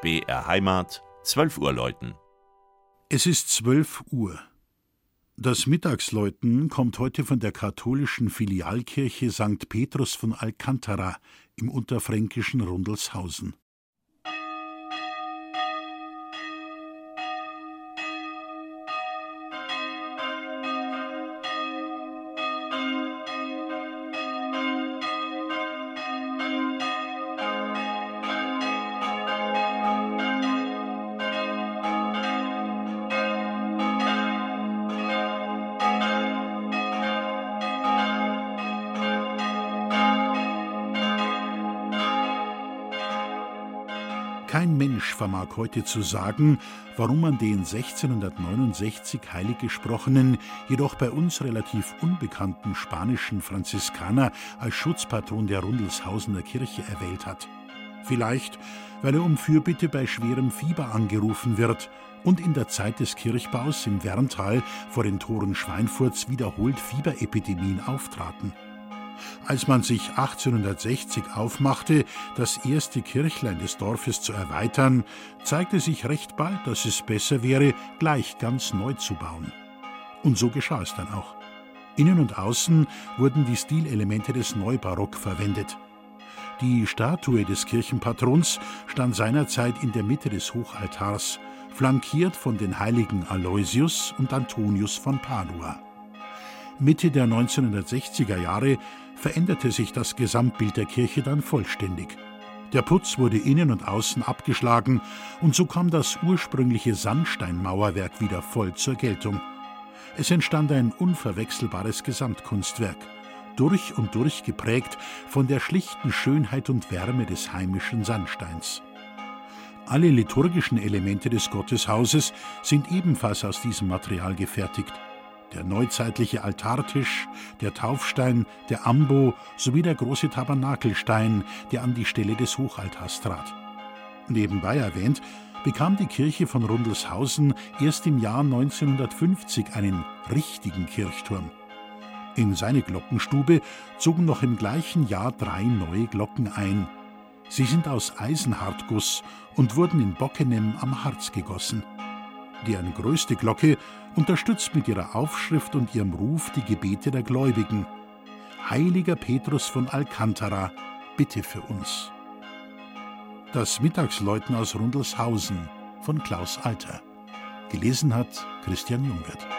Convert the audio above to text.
BR Heimat, 12 Uhr läuten. Es ist 12 Uhr. Das Mittagsläuten kommt heute von der katholischen Filialkirche St. Petrus von Alcantara im unterfränkischen Rundelshausen. Kein Mensch vermag heute zu sagen, warum man den 1669 heilig gesprochenen, jedoch bei uns relativ unbekannten spanischen Franziskaner als Schutzpatron der Rundelshausener Kirche erwählt hat. Vielleicht, weil er um Fürbitte bei schwerem Fieber angerufen wird und in der Zeit des Kirchbaus im Werntal vor den Toren Schweinfurts wiederholt Fieberepidemien auftraten. Als man sich 1860 aufmachte, das erste Kirchlein des Dorfes zu erweitern, zeigte sich recht bald, dass es besser wäre, gleich ganz neu zu bauen. Und so geschah es dann auch. Innen und außen wurden die Stilelemente des Neubarock verwendet. Die Statue des Kirchenpatrons stand seinerzeit in der Mitte des Hochaltars, flankiert von den Heiligen Aloysius und Antonius von Padua. Mitte der 1960er Jahre veränderte sich das Gesamtbild der Kirche dann vollständig. Der Putz wurde innen und außen abgeschlagen und so kam das ursprüngliche Sandsteinmauerwerk wieder voll zur Geltung. Es entstand ein unverwechselbares Gesamtkunstwerk, durch und durch geprägt von der schlichten Schönheit und Wärme des heimischen Sandsteins. Alle liturgischen Elemente des Gotteshauses sind ebenfalls aus diesem Material gefertigt der neuzeitliche Altartisch, der Taufstein, der Ambo sowie der große Tabernakelstein, der an die Stelle des Hochaltars trat. Nebenbei erwähnt, bekam die Kirche von Rundelshausen erst im Jahr 1950 einen richtigen Kirchturm. In seine Glockenstube zogen noch im gleichen Jahr drei neue Glocken ein. Sie sind aus Eisenhartguss und wurden in Bockenem am Harz gegossen. Deren größte Glocke unterstützt mit ihrer Aufschrift und ihrem Ruf die Gebete der Gläubigen. Heiliger Petrus von Alcantara, bitte für uns. Das Mittagsläuten aus Rundelshausen von Klaus Alter. Gelesen hat Christian Jungwirth.